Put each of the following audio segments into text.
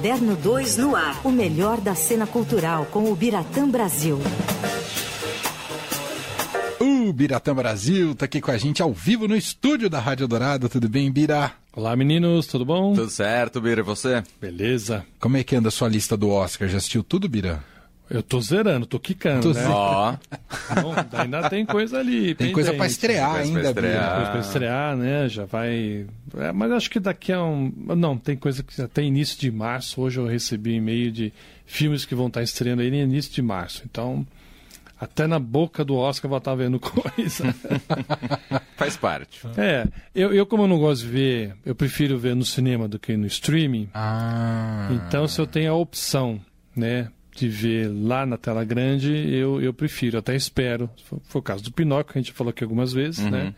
Caderno 2 no ar. O melhor da cena cultural com o Biratã Brasil. O Biratã Brasil tá aqui com a gente ao vivo no estúdio da Rádio Dourado. Tudo bem, Bira? Olá, meninos, tudo bom? Tudo certo, Bira, e você? Beleza. Como é que anda a sua lista do Oscar? Já assistiu tudo, Bira? Eu tô zerando, tô quicando, Tô né? zerando. Ó, Bom, ainda tem coisa ali. Tem coisa pra pendente. estrear Tem coisa ainda, pra estrear. Coisa pra estrear, né? Já vai. É, mas acho que daqui a um. Não, tem coisa que até início de março. Hoje eu recebi e-mail de filmes que vão estar estreando aí no início de março. Então, até na boca do Oscar vou estar vendo coisa. faz parte. é, eu, eu, como eu não gosto de ver, eu prefiro ver no cinema do que no streaming. Ah. Então, se eu tenho a opção, né, de ver lá na tela grande, eu, eu prefiro, até espero. Foi, o caso do Pinóquio, que a gente falou aqui algumas vezes, Uhum. né?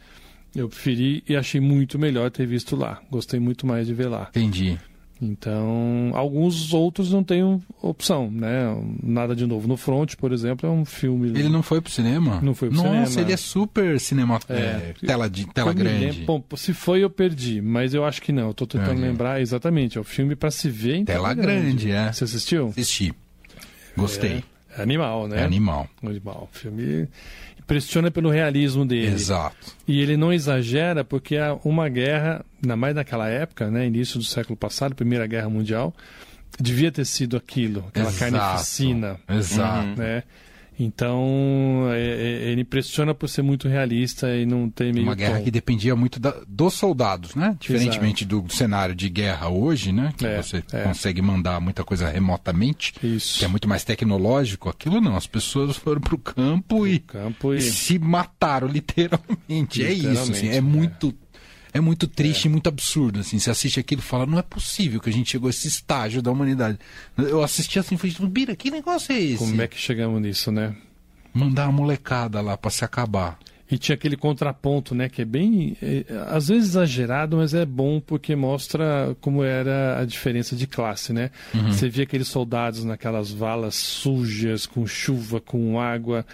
Eu preferi e achei muito melhor ter visto lá. Gostei muito mais de ver lá. Entendi. Então, alguns outros não têm opção, né? Nada de novo no front, por exemplo, é um filme. Ele não foi pro cinema? Não foi pro Nossa, cinema. ele é super cinema... É. é, tela, de, tela grande. lembro- bom, se foi, eu perdi, mas eu acho que não. Eu tô tentando Entendi. lembrar exatamente. É o filme para se ver em Tela grande, é. Você assistiu? Assisti. Gostei. É, é animal, né? É, animal. Animal. O filme impressiona pelo realismo dele. Exato. E ele não exagera porque há uma guerra, ainda mais naquela época, né, início do século passado, Primeira Guerra Mundial, devia ter sido aquilo, aquela Exato. carnificina, Exato. né? Então, é- é- ele impressiona por ser muito realista e não tem meio Uma guerra tom. que dependia muito da- dos soldados, né? Diferentemente do cenário de guerra hoje, né? Que É, você é. consegue mandar muita coisa remotamente, Isso. que é muito mais tecnológico. Aquilo não, as pessoas foram pro campo e, Campo e e... se mataram literalmente. É isso, assim, Literalmente, é. muito é muito triste e muito absurdo, assim. Você assiste aquilo e fala, não é possível que a gente chegou a esse estágio da humanidade. Eu assisti assim e falei, Bira, que negócio é esse? Como é que chegamos nisso, né? Mandar a molecada lá pra se acabar. E tinha aquele contraponto, né, que é bem, é, às vezes exagerado, mas é bom porque mostra como era a diferença de classe, né? Você via aqueles soldados naquelas valas sujas, com chuva, com água,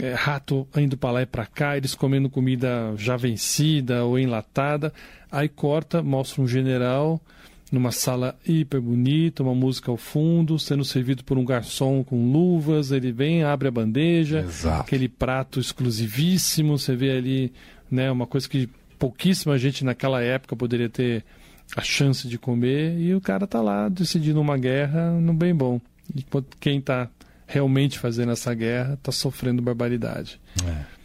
é, rato indo para lá e para cá, eles comendo comida já vencida ou enlatada. Aí corta, mostra um general numa sala hiper bonita, uma música ao fundo, sendo servido por um garçom com luvas, ele vem, abre a bandeja, Exato. aquele prato exclusivíssimo, você vê ali, né, uma coisa que pouquíssima gente naquela época poderia ter a chance de comer, e o cara tá lá decidindo uma guerra no bem bom. Enquanto quem tá realmente fazendo essa guerra tá sofrendo barbaridade.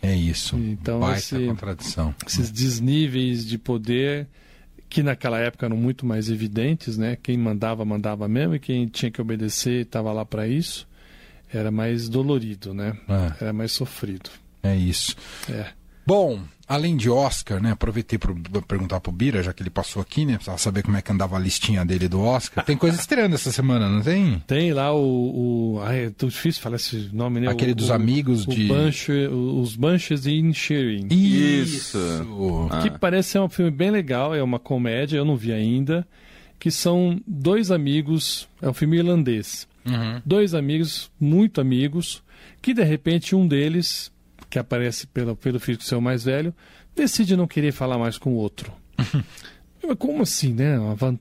É, é isso. Então, Baita esse- contradição. Esses desníveis de poder que naquela época eram muito mais evidentes, né? Quem mandava, mandava mesmo, e quem tinha que obedecer estava lá para isso. Era mais dolorido, né? É. Era mais sofrido. É isso. É. Bom, além de Oscar, né? Aproveitei para perguntar pro Bira, já que ele passou aqui, né? Precisava saber como é que andava a listinha dele do Oscar. Tem coisa estreando essa semana, não tem? Tem lá o. o ai, é tão difícil falar esse nome, né? Aquele O- dos o- amigos o de- Bunch- os Bunches in Shearing. Isso. Ah. Que parece ser um filme bem legal, é uma comédia, eu não vi ainda. Que são dois amigos, é um filme irlandês. Uhum. Dois amigos, muito amigos, que de repente um deles, que aparece pelo, pelo filho do seu mais velho, decide não querer falar mais com o outro. Como assim, né? Uma-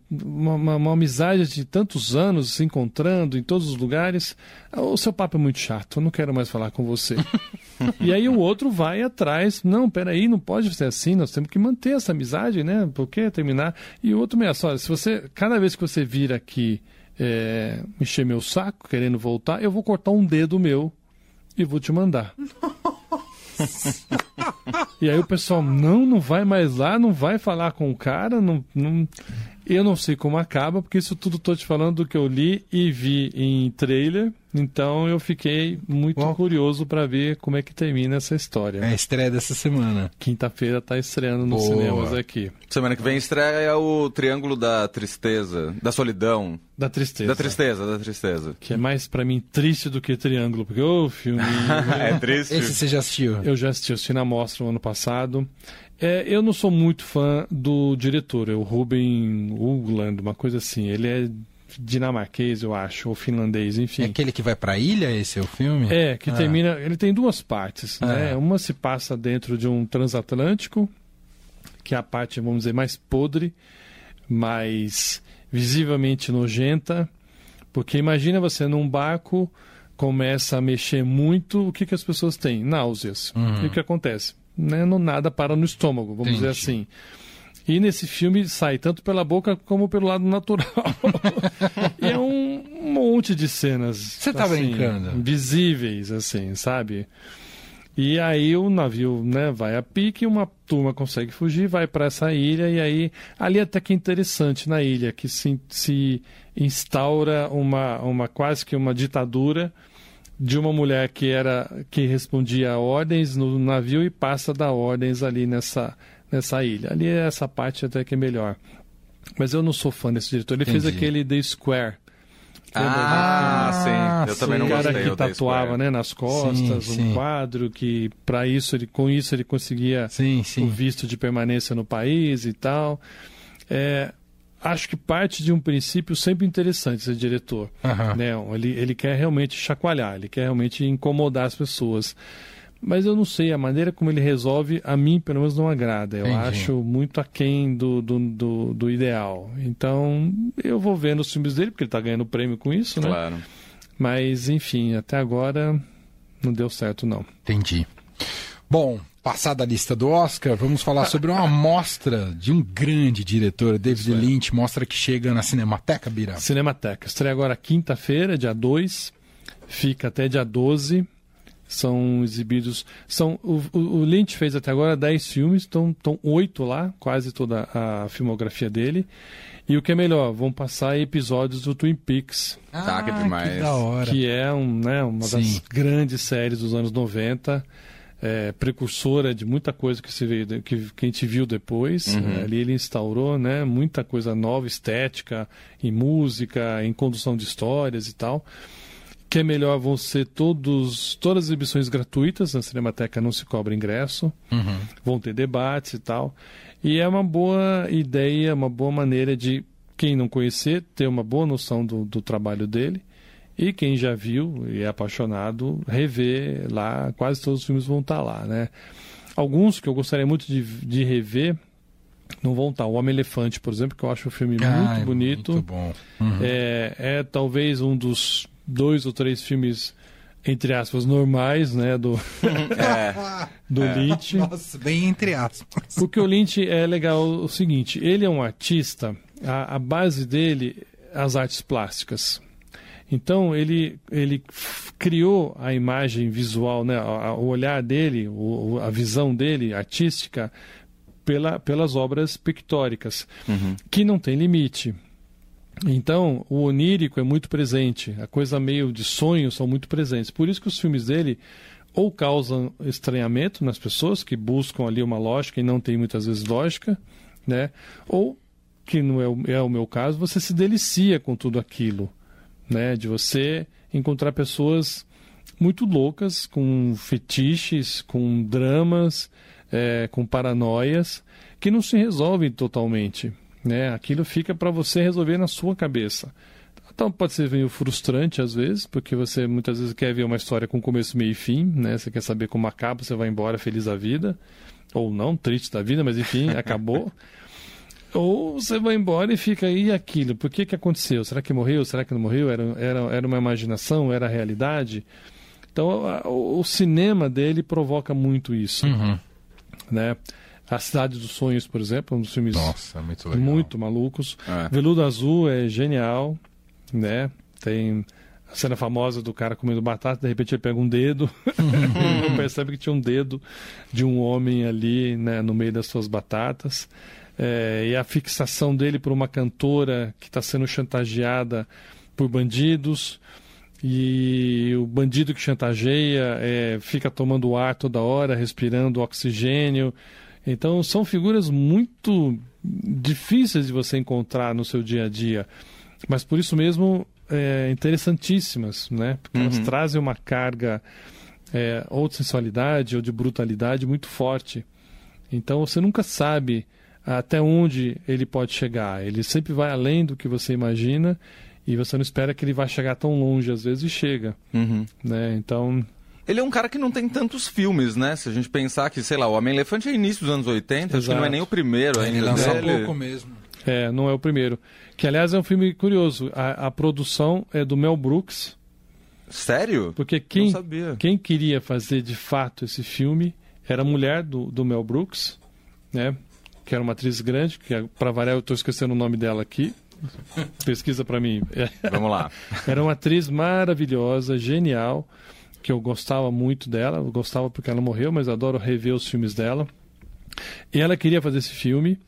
uma- uma amizade de tantos anos se encontrando em todos os lugares. Ah, O seu papo é muito chato, eu não quero mais falar com você. e aí o outro vai atrás. Não, peraí, não pode ser assim, nós temos que manter essa amizade, né? Por que terminar? E o outro me olha, se você, cada vez que você vir aqui é, encher meu saco, querendo voltar, eu vou cortar um dedo meu e vou te mandar. E aí o pessoal, não, não vai mais lá, não vai falar com o cara, não, não... Eu não sei como acaba, porque isso tudo tô te falando do que eu li e vi em trailer, então eu fiquei muito Uau. curioso para ver como é que termina essa história. É a estreia dessa semana. Quinta-feira tá estreando nos Boa. cinemas aqui. Semana que vem estreia o Triângulo da Tristeza, da Solidão, Da tristeza. da Tristeza, da Tristeza. Que é mais para mim triste do que Triângulo, porque ô filme. é triste. Esse você já assistiu? Eu já assisti, assisti na mostra no ano passado. É, eu não sou muito fã do diretor, é o Ruben Ugland, uma coisa assim. Ele é dinamarquês, eu acho, ou finlandês, É enfim. aquele que vai pra ilha, esse é o filme? É, que Ah. termina. Ele tem duas partes, né? Ah. Uma se passa dentro de um transatlântico, que é a parte, vamos dizer, mais podre, mais visivelmente nojenta. Porque imagina você num barco começa a mexer muito, o que, que as pessoas têm? Náuseas. Uhum. E o que acontece? Né? Não nada para no estômago, vamos dizer Entendi. assim. E nesse filme sai tanto pela boca como pelo lado natural. e é um monte de cenas. Você tá assim, brincando? Visíveis, assim, sabe? E aí o navio né, vai a pique, uma turma consegue fugir, vai para essa ilha, e aí ali até que é interessante na ilha, que se, se instaura uma, uma quase que uma ditadura de uma mulher que era que respondia a ordens no navio e passa a dar ordens ali nessa, nessa ilha. Ali essa parte até que é melhor. Mas eu não sou fã desse diretor. Ele fez Entendi. aquele The Square. Ah, Ah, sim. Eu sim. também não o cara gostei. que tatuava né, nas costas Sim, sim. um quadro que para isso ele com isso ele conseguia Sim, o sim. visto de permanência no país e tal. É, acho que parte de um princípio sempre interessante esse diretor. Né? Ele, ele quer realmente chacoalhar, ele quer realmente incomodar as pessoas. Mas eu não sei, a maneira como ele resolve, a mim pelo menos não agrada. Eu Entendi. acho muito aquém do, do, do, do ideal. Então, eu vou ver nos filmes dele, porque ele está ganhando prêmio com isso, né? Claro. Mas, enfim, até agora não deu certo, não. Entendi. Bom, passada a lista do Oscar, vamos falar sobre uma amostra de um grande diretor, David Lynch, mostra que chega na Cinemateca, Bira. Cinemateca. Estreia agora quinta-feira, dia 2. Fica até dia 12. São exibidos. São, o, o, o Lynch fez até agora 10 filmes, estão estão 8 lá, quase toda a filmografia dele. E o que é melhor, vão passar episódios do Twin Peaks, Tá, que demais. Que da hora. que é um, né, uma das Sim. grandes séries dos anos 90, é, precursora de muita coisa que, se veio, que, que a gente viu depois. Uhum. É, ali ele instaurou né, muita coisa nova, estética, em música, em condução de histórias e tal. Que é melhor vão ser todos, todas as exibições gratuitas, na Cinemateca não se cobra ingresso, Uhum. vão ter debates e tal. E é uma boa ideia, uma boa maneira de quem não conhecer ter uma boa noção do, do trabalho dele. E quem já viu e é apaixonado, rever lá, quase todos os filmes vão estar lá, né? Alguns que eu gostaria muito de, de rever não vão estar. O Homem-Elefante, por exemplo, que eu acho um filme Ai, muito bonito. Muito bom. Uhum. É, é talvez um dos dois ou três filmes, entre aspas, normais, né? Do, É. do Lynch. Nossa, bem entre aspas. Porque o Lynch é legal o seguinte, ele é um artista, a, a base dele as artes plásticas. Então ele, ele criou a imagem visual, né, a- a- o olhar dele, o- a visão dele artística pela, pelas obras pictóricas, que não tem limite. Então, o onírico é muito presente, a coisa meio de sonho são muito presentes. Por isso que os filmes dele ou causam estranhamento nas pessoas que buscam ali uma lógica e não tem muitas vezes lógica, né? Ou que não é o, é o meu caso, você se delicia com tudo aquilo, né? De você encontrar pessoas muito loucas, com fetiches, com dramas, é, com paranoias, que não se resolvem totalmente, né? Aquilo fica para você resolver na sua cabeça. Então pode ser meio frustrante às vezes, porque você muitas vezes quer ver uma história com começo, meio e fim, né? Você quer saber como acaba, você vai embora feliz da vida, ou não, triste da vida, mas enfim, acabou. Ou você vai embora e fica aí aquilo. Por que, que aconteceu? Será que morreu? Será que não morreu? Era, era, era uma imaginação? Era realidade? Então, a- o, o cinema dele provoca muito isso. Uhum. Né? A Cidade dos Sonhos, por exemplo, é um dos filmes Nossa, muito legal. muito malucos. É. Veludo Azul é genial, né? Tem a cena famosa do cara comendo batata, de repente ele pega um dedo, não percebe que tinha um dedo de um homem ali né, no meio das suas batatas. É, e a fixação dele por uma cantora que está sendo chantageada por bandidos. E o bandido que chantageia é, fica tomando ar toda hora, respirando oxigênio. Então são figuras muito difíceis de você encontrar no seu dia a dia, mas por isso mesmo é, interessantíssimas, né? Porque elas Uhum. trazem uma carga é, ou de sensualidade ou de brutalidade muito forte. Então você nunca sabe até onde ele pode chegar. Ele sempre vai além do que você imagina e você não espera que ele vá chegar tão longe às vezes e chega, Uhum. né? Então Ele é um cara que não tem tantos filmes, né? Se a gente pensar que, sei lá, o Homem-Elefante é início dos anos 80, acho que não é Exato. nem o primeiro Ele ainda lança dele. pouco mesmo. É, não é o primeiro. Que, aliás, é um filme curioso. A, a produção é do Mel Brooks, Sério? porque quem, sabia. quem queria fazer de fato esse filme era a mulher do, do Mel Brooks, né? Que era uma atriz grande, que para variar eu estou esquecendo o nome dela aqui. Pesquisa para mim. É, Vamos lá. Era uma atriz maravilhosa, genial, que eu gostava muito dela. Eu gostava porque ela morreu, mas adoro rever os filmes dela. E ela queria fazer esse filme.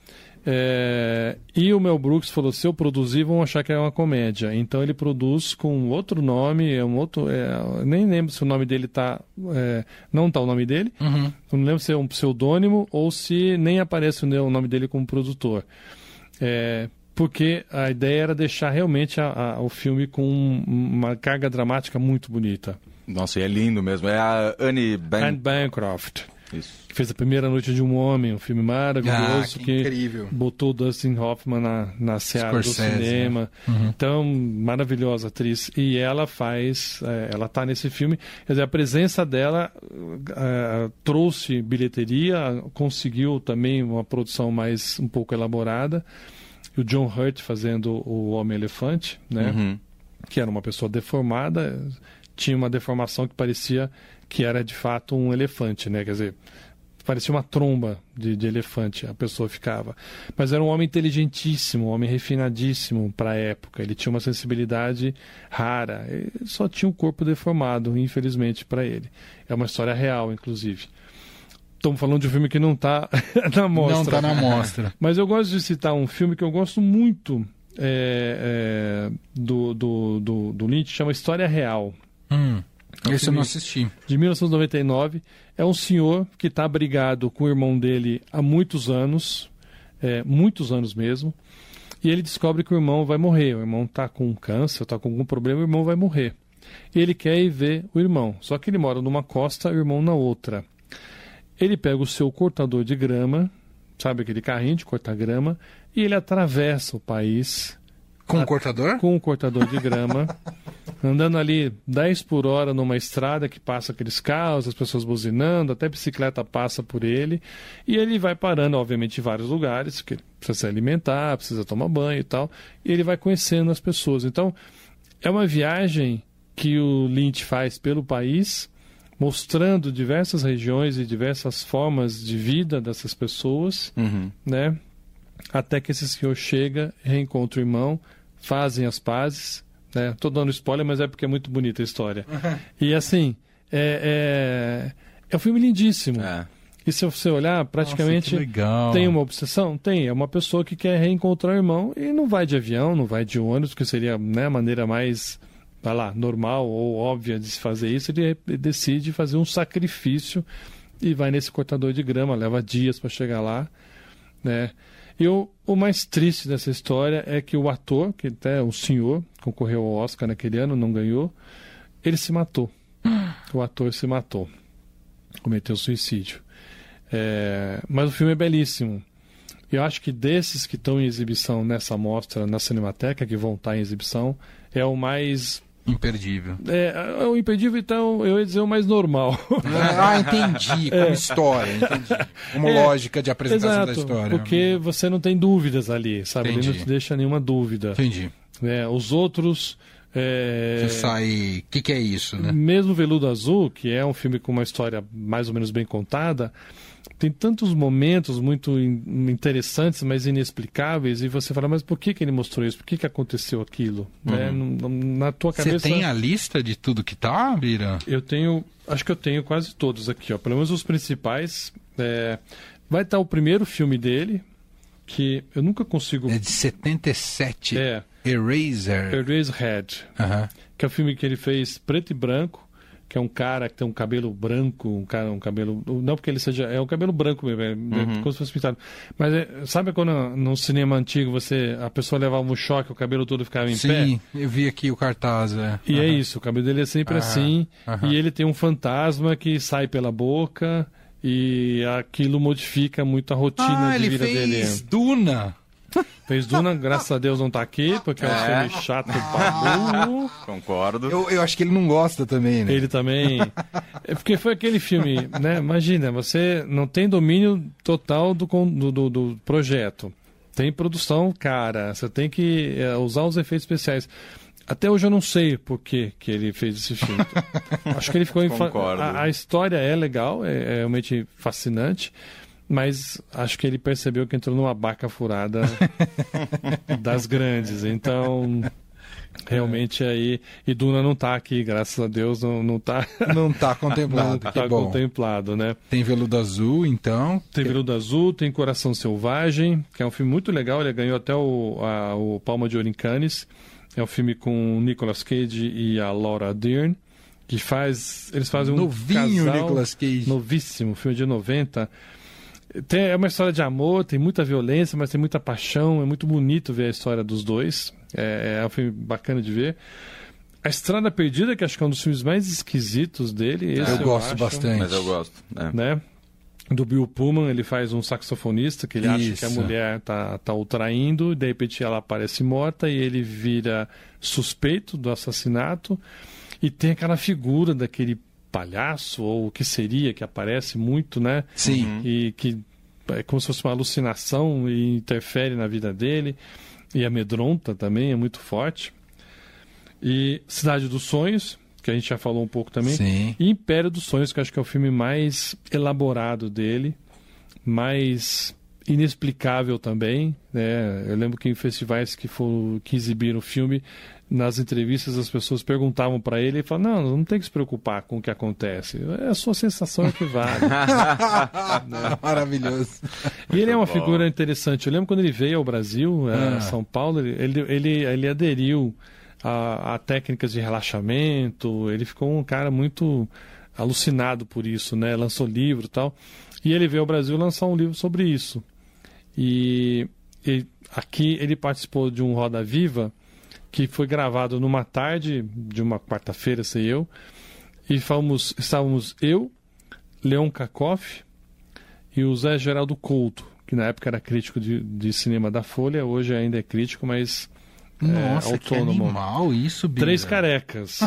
é, e o Mel Brooks falou: se eu produzir, vão achar que é uma comédia. Então ele produz com outro nome, é um outro. é, nem lembro se o nome dele tá. é, não tá o nome dele. Uhum. Não lembro se é um pseudônimo ou se nem aparece o nome dele como produtor. É, porque a ideia era deixar realmente a- a- o filme com um- uma carga dramática muito bonita. Nossa, e é lindo mesmo. É a Anne Ban... Anne Bancroft, Isso. que fez A Primeira Noite de um Homem, um filme maravilhoso Ah, que incrível. botou Dustin Hoffman na, na seara do né? cinema. Então, maravilhosa atriz. E ela faz, é, ela tá nesse filme. Quer dizer, a presença dela é, trouxe bilheteria, conseguiu também uma produção mais um pouco elaborada. E o John Hurt fazendo o Homem-Elefante, né? Uhum. que era uma pessoa deformada, tinha uma deformação que parecia que era de fato um elefante, né? Quer dizer, parecia uma tromba de, de elefante, a pessoa ficava. Mas era um homem inteligentíssimo, um homem refinadíssimo para a época. Ele tinha uma sensibilidade rara. Ele só tinha um corpo deformado, infelizmente, para ele. É uma história real, inclusive. Estamos falando de um filme que não está na mostra. Não está na mostra. Mas eu gosto de citar um filme que eu gosto muito é, é, do, do, do, do Lynch, chama História Real, Hum, É um esse eu não assisti. de 1999. É um senhor que está brigado com o irmão dele há muitos anos, é, muitos anos mesmo, e ele descobre que o irmão vai morrer. O irmão está com câncer, está com algum problema, o irmão vai morrer. E ele quer ir ver o irmão, só que ele mora numa costa, o irmão na outra. Ele pega o seu cortador de grama, sabe aquele carrinho de cortar grama, e ele atravessa o país Com o cortador? com um cortador de grama, andando ali 10 por hora numa estrada que passa aqueles carros, as pessoas buzinando, até bicicleta passa por ele, e ele vai parando, obviamente, em vários lugares, porque ele precisa se alimentar, precisa tomar banho e tal, e ele vai conhecendo as pessoas. Então, é uma viagem que o Lynch faz pelo país, mostrando diversas regiões e diversas formas de vida dessas pessoas, Uhum. né? Até que esse senhor chega, reencontra o irmão, fazem as pazes, né? Tô dando spoiler, mas é porque é muito bonita a história. E assim, é, é, é um filme lindíssimo. É. E se você olhar, praticamente Nossa, que legal. tem uma obsessão? Tem. É uma pessoa que quer reencontrar o irmão e não vai de avião, não vai de ônibus, que seria né, a maneira mais, vai lá, normal ou óbvia de se fazer isso. Ele decide fazer um sacrifício e vai nesse cortador de grama, leva dias para chegar lá, né? E o, o mais triste dessa história é que o ator, que até o senhor, concorreu ao Oscar naquele ano, não ganhou, ele se matou. O ator se matou. Cometeu suicídio. É, mas o filme é belíssimo. Eu acho que desses que estão em exibição nessa mostra, na Cinemateca, que vão estar em exibição, é o mais. Imperdível. É, é o impedível, então, eu ia dizer o mais normal. Ah, entendi. Como história, entendi. Como É, lógica de apresentação da história. Porque você não tem dúvidas ali, sabe? Ele não Entendi. te deixa nenhuma dúvida. Entendi. né? Os outros. é, Você sai. O que, que é isso, né? Mesmo Veludo Azul, que é um filme com uma história mais ou menos bem contada, tem tantos momentos muito in- interessantes, mas inexplicáveis, e você fala, mas por que, que ele mostrou isso? Por que, que aconteceu aquilo? N- n- Na tua Você cabeça. tem a lista de tudo que tá, Bira? Eu tenho. Acho que eu tenho quase todos aqui, ó. Pelo menos os principais. É, Vai estar o primeiro filme dele, que eu nunca consigo. É de 77. É, Eraser. Eraserhead. Aham. que é o filme que ele fez preto e branco, que é um cara que tem um cabelo branco, um cara, um cabelo. Não porque ele seja. É um cabelo branco mesmo, é, é como se fosse pintado. Mas é, sabe quando no cinema antigo você a pessoa levava um choque, o cabelo todo ficava em pé? Sim, eu vi aqui o cartaz. É. E é Aham. isso, o cabelo dele é sempre Aham, assim. E ele tem um fantasma que sai pela boca. E aquilo modifica muito a rotina Ah, de ele vida fez dele. Duna. Fez Duna, graças a Deus não tá aqui, porque é um É. filme chato pra. Concordo. Eu, eu acho que ele não gosta também, né? Ele também. É porque foi aquele filme, né? Imagina, você não tem domínio total do, do, do- do projeto. Tem produção, cara. Você tem que é, usar os efeitos especiais. Até hoje eu não sei por que, que ele fez esse filme. Acho que ele ficou Concordo. a, a história é legal, é, é realmente fascinante, mas acho que ele percebeu que entrou numa barca furada das grandes. Então, realmente aí. E Duna não tá aqui, graças a Deus, não, não tá. Não tá Não contemplado, que tá bom. contemplado, né? Tem veludo azul, então. Tem Veludo Azul, tem Coração Selvagem, que é um filme muito legal. Ele ganhou até o, a- o Palma de Ouro em Cannes. É um filme com o Nicolas Cage e a Laura Dern, que faz. Eles fazem um Novinho casal, Nicolas Cage. Novíssimo, filme de 90. Tem, é uma história de amor, tem muita violência, mas tem muita paixão. É muito bonito ver a história dos dois. É, é um filme bacana de ver. A Estrada Perdida, que acho que é um dos filmes mais esquisitos dele. Esse Eu gosto acho bastante. Mas eu gosto. é. né? Do Bill Pullman, ele faz um saxofonista que ele acha que a Isso. mulher tá, tá o traindo, e de repente ela aparece morta e ele vira suspeito do assassinato. E tem aquela figura daquele palhaço, ou o que seria, que aparece muito, né? Sim. E que é como se fosse uma alucinação e interfere na vida dele. E amedronta também, é muito forte. E Cidade dos Sonhos, que a gente já falou um pouco também. Sim. E Império dos Sonhos, que eu acho que é o filme mais elaborado dele, mais inexplicável também. Né? Eu lembro que em festivais que, for, que exibiram o filme, nas entrevistas as pessoas perguntavam para ele e falavam: Não, não tem que se preocupar com o que acontece. É a sua sensação é que vale. Maravilhoso. E ele é uma figura interessante. Eu lembro quando ele veio ao Brasil, a Ah. São Paulo, ele, ele, ele, ele aderiu a, a técnicas de relaxamento. Ele ficou um cara muito alucinado por isso, né? Lançou livro e tal. E ele veio ao Brasil lançar um livro sobre isso. E, e aqui ele participou de um Roda Viva que foi gravado numa tarde de uma quarta-feira, sei eu. E fomos, estávamos eu, Leon Kakoff, e o Zé Geraldo Couto, que na época era crítico de, de cinema da Folha, hoje ainda é crítico, mas Nossa, é, que autônomo. animal isso, Bira. Três carecas.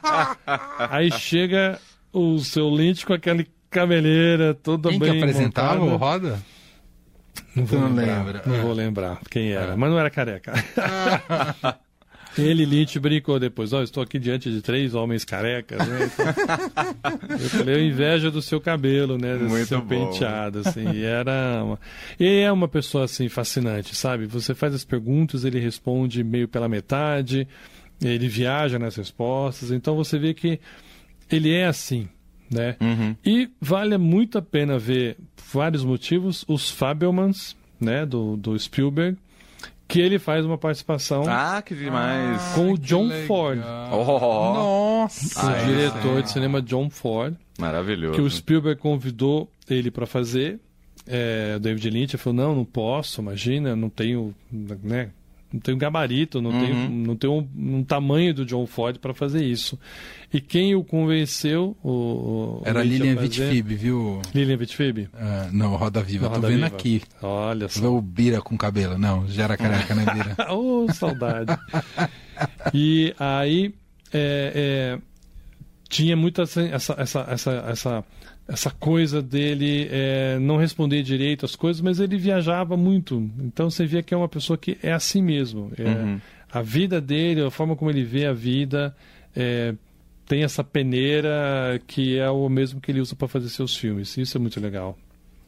Aí chega o seu Lynch com aquele cabeleira toda Quem que bem apresentava montada. o Roda? Não vou não lembrar, lembra? Não É. vou lembrar quem era, mas não era careca. Ele, Lynch, brincou depois. Ó, estou aqui diante de três homens carecas, né? Eu falei, eu inveja do seu cabelo, né? Muito seu bom. penteado, assim. E era uma... E é uma pessoa, assim, fascinante, sabe? Você faz as perguntas, ele responde meio pela metade, ele viaja nas respostas. Então você vê que ele é assim, né? Uhum. E vale muito a pena ver, por vários motivos, os Fabelmans, né, do, do Spielberg, que ele faz uma participação Ah, que demais. com o que John legal. Ford, Oh, Nossa. o Ah, diretor sim. de cinema John Ford, maravilhoso. que o Spielberg convidou ele para fazer. É, o David Lynch falou: não, não posso, imagina, não tenho, né, não tenho gabarito, não tenho, não tenho um, um tamanho do John Ford para fazer isso. E quem o convenceu, o, o Era a Lilian Vitfib, viu? Lilian Vitfib? Ah, não, Roda Viva. Da Tô Roda vendo Viva. aqui. Olha Vê só. o Bira com cabelo. Não, já era careca, né, Bira? Ô, saudade. e aí é, é, tinha muita essa, essa, essa, essa, essa, coisa dele é, não responder direito as coisas, mas ele viajava muito. Então você via que é uma pessoa que é assim mesmo. É, Uhum. A vida dele, a forma como ele vê a vida, é, tem essa peneira que é o mesmo que ele usa para fazer seus filmes. Isso é muito legal.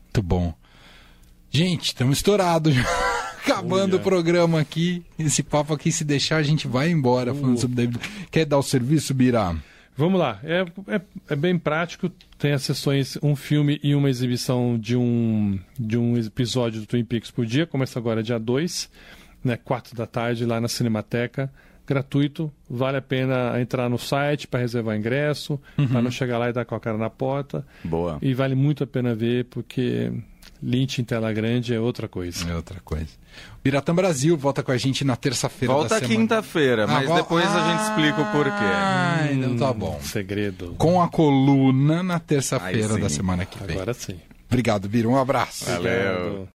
Muito bom. Gente, estamos estourados. Acabando Olha. o programa aqui. Esse papo aqui, se deixar, a gente vai embora falando Uh. sobre David. Quer dar o serviço, Bira? Vamos lá, é, é, é bem prático. Tem as sessões, um filme e uma exibição de um, de um episódio do Twin Peaks por dia. Começa agora dia 2, né, 4 da tarde, lá na Cinemateca. Gratuito, vale a pena entrar no site para reservar ingresso, para não chegar lá e dar com a cara na porta. Boa. E vale muito a pena ver, porque Lynch em tela grande é outra coisa. É outra coisa. Biratã Brasil volta com a gente na terça-feira da Volta quinta-feira, mas vol- depois a gente explica o porquê. Ah, então tá bom. Segredo. Com a coluna na terça-feira da semana que vem. Agora sim. Obrigado, Bira. Um abraço. Valeu. Obrigado.